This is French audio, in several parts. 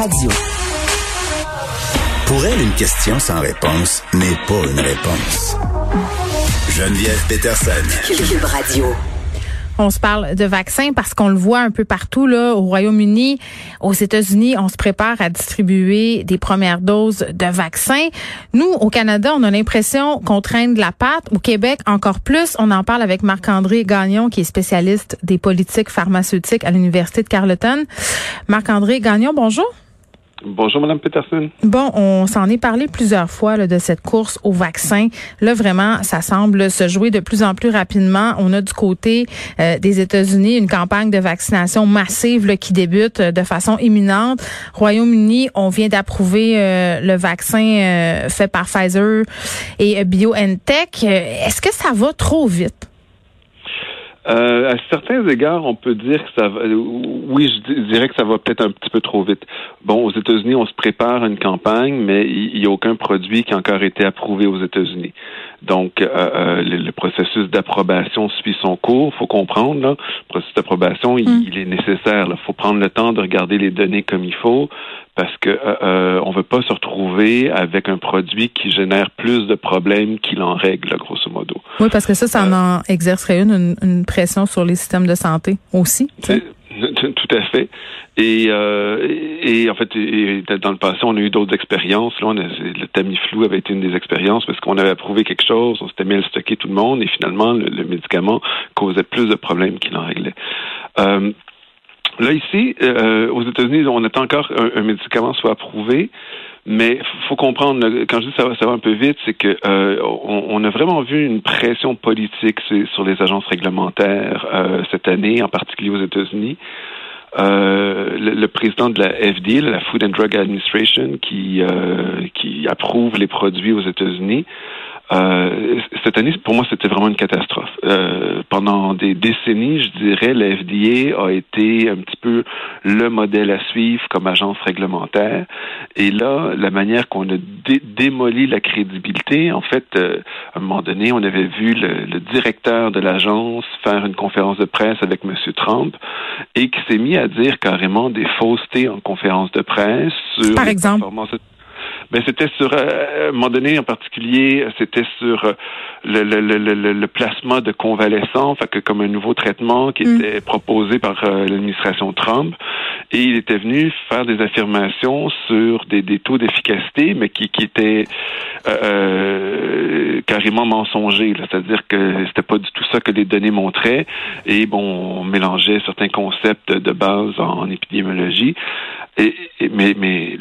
Radio. Pour elle, une question sans réponse n'est pas une réponse. Geneviève Peterson. Cube Radio. On se parle de vaccins parce qu'on le voit un peu partout là au Royaume-Uni, aux États-Unis, on se prépare à distribuer des premières doses de vaccins. Nous au Canada, on a l'impression qu'on traîne de la patte. Au Québec, encore plus. On en parle avec Marc-André Gagnon qui est spécialiste des politiques pharmaceutiques à l'université de Carleton. Marc-André Gagnon, bonjour. Bonjour, Madame Peterson. Bon, on s'en est parlé plusieurs fois de cette course au vaccin. Là, vraiment, ça semble se jouer de plus en plus rapidement. On a du côté euh, des États-Unis une campagne de vaccination massive qui débute euh, de façon imminente. Royaume-Uni, on vient d'approuver euh, le vaccin fait par Pfizer et BioNTech. Est-ce que ça va trop vite? Euh, à certains égards, on peut dire que ça va. Oui, je dirais que ça va peut-être un petit peu trop vite. Bon, aux États-Unis, on se prépare à une campagne, mais il n'y a aucun produit qui a encore été approuvé aux États-Unis. Donc, euh, euh le, processus d'approbation suit son cours. faut comprendre, là, le processus d'approbation, il, mm. il, est nécessaire. Il faut prendre le temps de regarder les données comme il faut, parce que euh, euh, on veut pas se retrouver avec un produit qui génère plus de problèmes qu'il en règle, grosso modo. Oui, parce que ça, ça en exercerait une, une, pression sur les systèmes de santé aussi. Tout à fait. Et, euh, et en fait, dans le passé, on a eu d'autres expériences. Là, on le Tamiflu avait été une des expériences parce qu'on avait approuvé quelque chose, on s'était mis à le stocker tout le monde, et finalement, le, médicament causait plus de problèmes qu'il en réglait. Euh, Là, ici, euh, aux États-Unis, on attend encore un, un, médicament soit approuvé, mais faut comprendre, quand je dis ça va, un peu vite, c'est que euh, on, a vraiment vu une pression politique sur les agences réglementaires euh, cette année, en particulier aux États-Unis. Euh, le, le, président de la FDA, la Food and Drug Administration, qui, euh, qui approuve les produits aux États-Unis, euh, cette année, pour moi, c'était vraiment une catastrophe. Euh, pendant des décennies, je dirais, la FDA a été un petit peu le modèle à suivre comme agence réglementaire. Et là, la manière qu'on a démoli la crédibilité, en fait, euh, à un moment donné, on avait vu le, le directeur de l'agence faire une conférence de presse avec M. Trump et qui s'est mis à dire carrément des faussetés en conférence de presse sur Par exemple? Ben, c'était sur, euh, à un moment donné en particulier, c'était sur euh, le, le, le, le, placement de convalescents, fait que comme un nouveau traitement qui mm. était proposé par euh, l'administration Trump. Et il était venu faire des affirmations sur des, des taux d'efficacité, mais qui, qui étaient carrément mensongers. C'est-à-dire que c'était pas du tout ça que les données montraient. Et bon, on mélangeait certains concepts de base en épidémiologie. Mais mais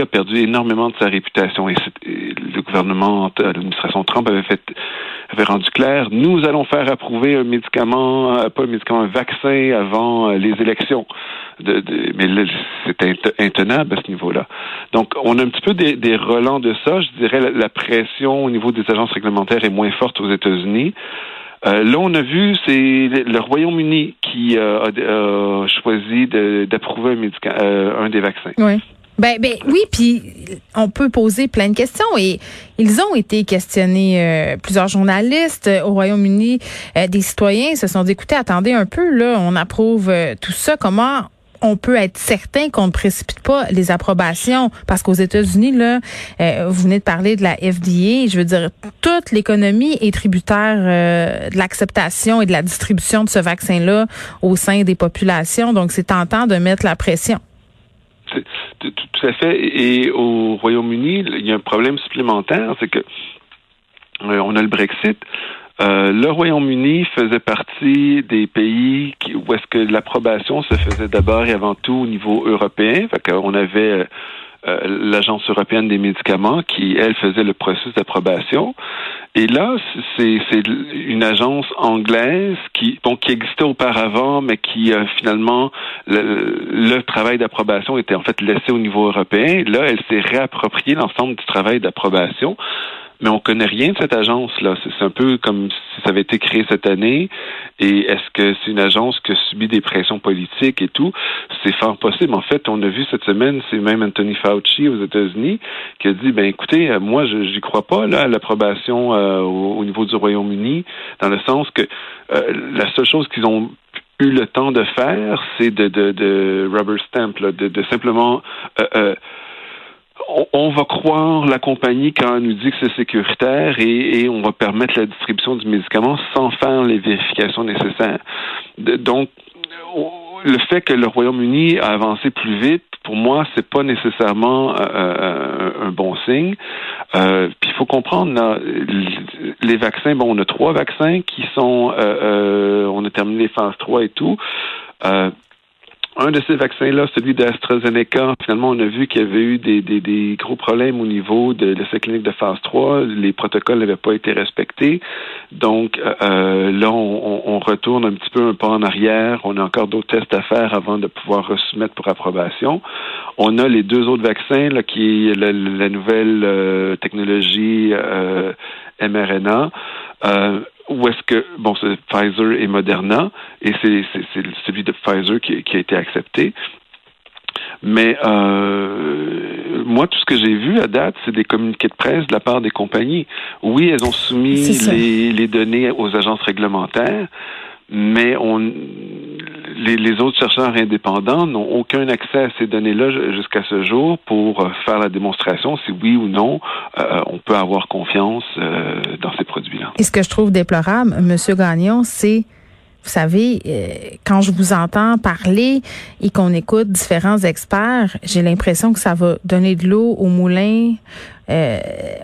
a perdu énormément de sa réputation et, le gouvernement, l'administration Trump avait fait avait rendu clair, nous allons faire approuver un médicament, euh, pas un médicament, un vaccin avant euh, les élections. De, de, mais c'est intenable à ce niveau-là. Donc, on a un petit peu des, relents de ça. Je dirais la pression au niveau des agences réglementaires est moins forte aux États-Unis. Euh, là, on a vu, c'est le Royaume-Uni qui euh, a, choisi d'approuver un, euh, un des vaccins. Oui. Ben, ben oui, puis on peut poser plein de questions et ils ont été questionnés. plusieurs journalistes au Royaume-Uni, des citoyens se sont dit, écoutez, attendez un peu, là, on approuve tout ça. Comment on peut être certain qu'on ne précipite pas les approbations parce qu'aux États-Unis là, euh, vous venez de parler de la FDA, je veux dire toute l'économie est tributaire euh, de l'acceptation et de la distribution de ce vaccin là au sein des populations, donc c'est tentant de mettre la pression. Tout à fait. Et au Royaume-Uni, il y a un problème supplémentaire, c'est que euh, on a le Brexit. Euh, le Royaume-Uni faisait partie des pays qui, où est-ce que l'approbation se faisait d'abord et avant tout au niveau européen. Fait qu'on avait euh, l'Agence européenne des médicaments qui, elle, faisait le processus d'approbation. Et là, c'est une agence anglaise qui, bon, qui existait auparavant, mais qui euh, finalement le, le travail d'approbation était en fait laissé au niveau européen. Là, elle s'est réappropriée l'ensemble du travail d'approbation mais on connaît rien de cette agence-là. C'est un peu comme si ça avait été créé cette année. Et est-ce que c'est une agence qui a subi des pressions politiques et tout? C'est fort possible. En fait, on a vu cette semaine, c'est même Anthony Fauci aux États-Unis qui a dit, ben écoutez, euh, moi, je j'y crois pas là à l'approbation euh, au, niveau du Royaume-Uni, dans le sens que euh, la seule chose qu'ils ont eu le temps de faire, c'est de, de, de rubber stamp, de, de, simplement euh, euh, on, va croire la compagnie quand elle nous dit que c'est sécuritaire et, on va permettre la distribution du médicament sans faire les vérifications nécessaires. donc, le fait que le Royaume-Uni a avancé plus vite, pour moi, c'est pas nécessairement euh, euh, un bon signe. Euh, puis il faut comprendre, les vaccins, bon, on a trois vaccins qui sont, on a terminé les phases 3 et tout un de ces vaccins-là, celui d'AstraZeneca, finalement, on a vu qu'il y avait eu des, des, gros problèmes au niveau de, de cette clinique de phase 3. Les protocoles n'avaient pas été respectés. Donc, euh, euh, là, on, on, retourne un petit peu un pas en arrière. On a encore d'autres tests à faire avant de pouvoir soumettre pour approbation. On a les deux autres vaccins, là, qui est la, nouvelle euh, technologie mRNA ou est-ce que, bon, c'est Pfizer et Moderna, et c'est celui de Pfizer qui, qui, a été accepté. Mais euh, moi, tout ce que j'ai vu à date, c'est des communiqués de presse de la part des compagnies. Oui, elles ont soumis les, les, données aux agences réglementaires, mais on, les, autres chercheurs indépendants n'ont aucun accès à ces données-là jusqu'à ce jour pour euh, faire la démonstration si oui ou non euh, on peut avoir confiance euh, dans ces produits-là. Et ce que je trouve déplorable, Monsieur Gagnon, c'est vous savez, quand je vous entends parler et qu'on écoute différents experts, j'ai l'impression que ça va donner de l'eau au moulin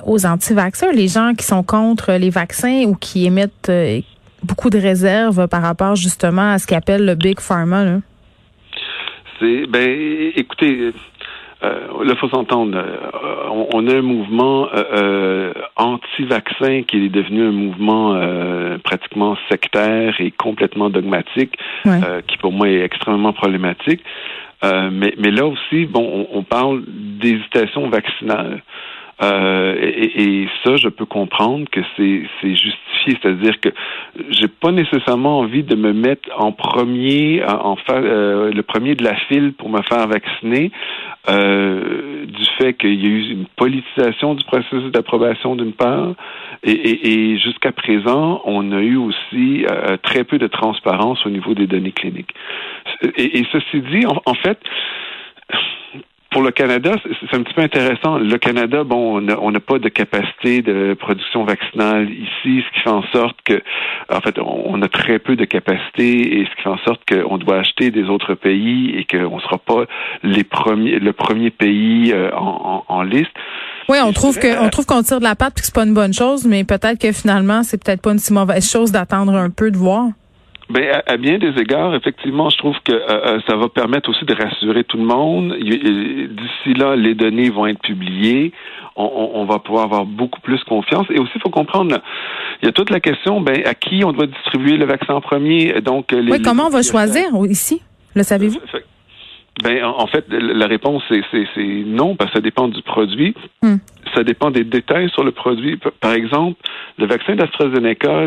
aux anti-vaccins, les gens qui sont contre les vaccins ou qui émettent, beaucoup de réserves par rapport justement à ce qu'appelle le Big Pharma. Là? C'est ben écoutez, euh, là, faut s'entendre. Euh, on, a un mouvement euh, euh, anti-vaccin qui est devenu un mouvement pratiquement sectaire et complètement dogmatique, qui pour moi est extrêmement problématique. mais, mais là aussi, bon, on, on parle d'hésitation vaccinale. Euh, et, ça, je peux comprendre que c'est justifié, c'est-à-dire que j'ai pas nécessairement envie de me mettre en premier, en, euh, le premier de la file pour me faire vacciner, euh, du fait qu'il y a eu une politisation du processus d'approbation d'une part, et, jusqu'à présent, on a eu aussi très peu de transparence au niveau des données cliniques. Et, ceci dit, en fait, pour le Canada, c'est un petit peu intéressant. Le Canada, bon, on n'a pas de capacité de production vaccinale ici, ce qui fait en sorte que, en fait, on a très peu de capacité et ce qui fait en sorte qu'on doit acheter des autres pays et qu'on ne sera pas les premiers, le premier pays euh, en, liste. Oui, on trouve que on trouve qu'on tire de la patte et que c'est pas une bonne chose, mais peut-être que finalement c'est peut-être pas une si mauvaise chose d'attendre un peu de voir. Ben, à, bien des égards, effectivement, je trouve que euh, euh, ça va permettre aussi de rassurer tout le monde. D'ici là, les données vont être publiées. On, on, va pouvoir avoir beaucoup plus confiance. Et aussi, il faut comprendre, il y a toute la question, ben, à qui on doit distribuer le vaccin en premier. Donc, les, oui, comment on va choisir ici? Le savez-vous? Ben, en fait, la réponse, c'est non, parce que ça dépend du produit. Hmm. Ça dépend des détails sur le produit. Par exemple, le vaccin d'AstraZeneca,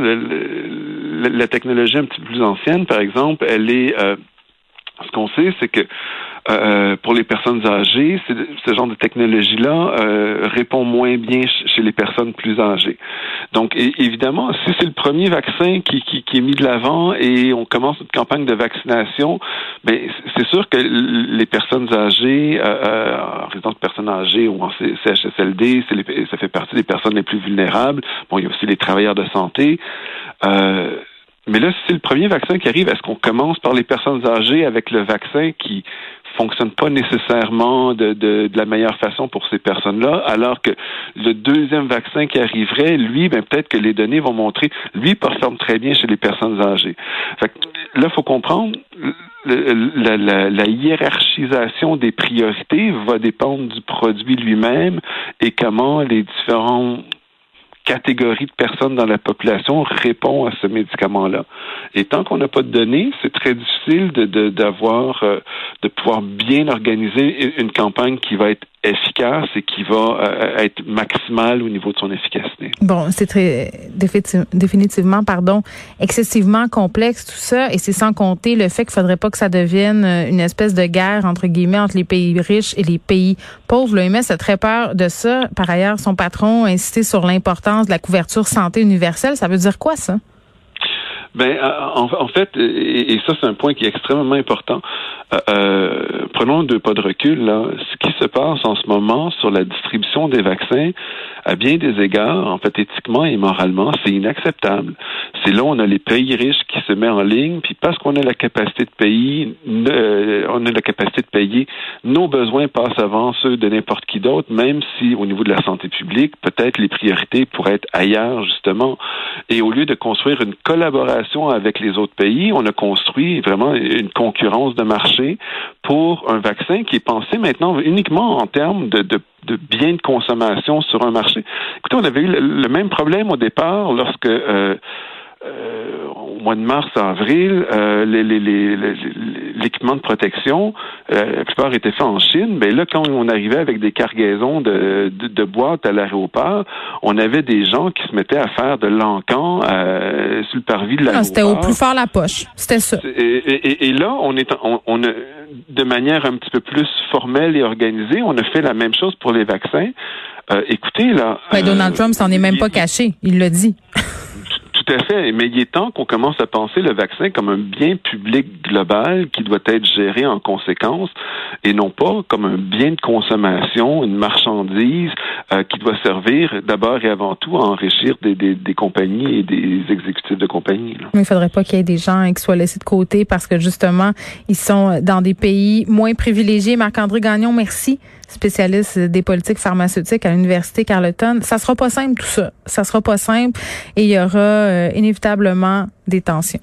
la technologie un petit peu plus ancienne, par exemple, elle est... Euh, ce qu'on sait, c'est que euh, pour les personnes âgées, ce genre de technologie-là euh, répond moins bien chez les personnes plus âgées. Donc, évidemment, si c'est le premier vaccin qui, qui, qui, est mis de l'avant et on commence une campagne de vaccination, ben c'est sûr que les personnes âgées, euh, euh en résidence de personnes âgées ou en CHSLD, ça fait partie des personnes les plus vulnérables. Bon, il y a aussi les travailleurs de santé. Euh, mais là, si c'est le premier vaccin qui arrive, est-ce qu'on commence par les personnes âgées avec le vaccin qui fonctionne pas nécessairement de, de, de la meilleure façon pour ces personnes-là, alors que le deuxième vaccin qui arriverait, lui, ben peut-être que les données vont montrer, lui performe très bien chez les personnes âgées. Fait que, là, faut comprendre. La, la, la, hiérarchisation des priorités va dépendre du produit lui-même et comment les différents catégorie de personnes dans la population répond à ce médicament-là. Et tant qu'on n'a pas de données, c'est très difficile d'avoir de, euh, de pouvoir bien organiser une campagne qui va être efficace et qui va euh, être maximale au niveau de son efficacité. Bon, c'est très définitivement, pardon, excessivement complexe tout ça, et c'est sans compter le fait qu'il faudrait pas que ça devienne euh, une espèce de guerre entre guillemets entre les pays riches et les pays pauvres. L'OMS a très peur de ça. Par ailleurs, son patron a insisté sur l'importance de la couverture santé universelle. Ça veut dire quoi ça? Ben, en, en fait, et, ça c'est un point qui est extrêmement important. Euh, euh, prenons deux pas de recul. Ce qui se passe en ce moment sur la distribution des vaccins, à bien des égards, en fait, éthiquement et moralement, c'est inacceptable. C'est là où on a les pays riches qui se mettent en ligne, puis parce qu'on a la capacité de payer, euh, on a la capacité de payer, nos besoins passent avant ceux de n'importe qui d'autre, même si au niveau de la santé publique, peut-être les priorités pourraient être ailleurs justement. Et au lieu de construire une collaboration avec les autres pays, on a construit vraiment une concurrence de marché pour un vaccin qui est pensé maintenant uniquement en termes de, de, de biens de consommation sur un marché. Écoutez, on avait eu le, même problème au départ lorsque euh, euh, au mois de mars, avril, euh, l'équipement de protection, euh, la plupart était fait en Chine. Mais là, quand on arrivait avec des cargaisons de, de, boîtes à l'aéroport, on avait des gens qui se mettaient à faire de l'encan euh, sur le parvis de l'aéroport. C'était au plus fort la poche. C'était ça. Et, là, on est, on, on a, de manière un petit peu plus formelle et organisée, on a fait la même chose pour les vaccins. écoutez, là. Donald Trump s'en est même pas caché. Il l'a dit. Tout à fait. Mais il est temps qu'on commence à penser le vaccin comme un bien public global qui doit être géré en conséquence et non pas comme un bien de consommation, une marchandise euh, qui doit servir d'abord et avant tout à enrichir des, des, compagnies et des exécutifs de compagnie. Mais il faudrait pas qu'il y ait des gens qui soient laissés de côté parce que justement, ils sont dans des pays moins privilégiés. Marc-André Gagnon, merci spécialiste des politiques pharmaceutiques à l'université Carleton. Ça sera pas simple tout ça. Ça sera pas simple et il y aura euh, inévitablement des tensions.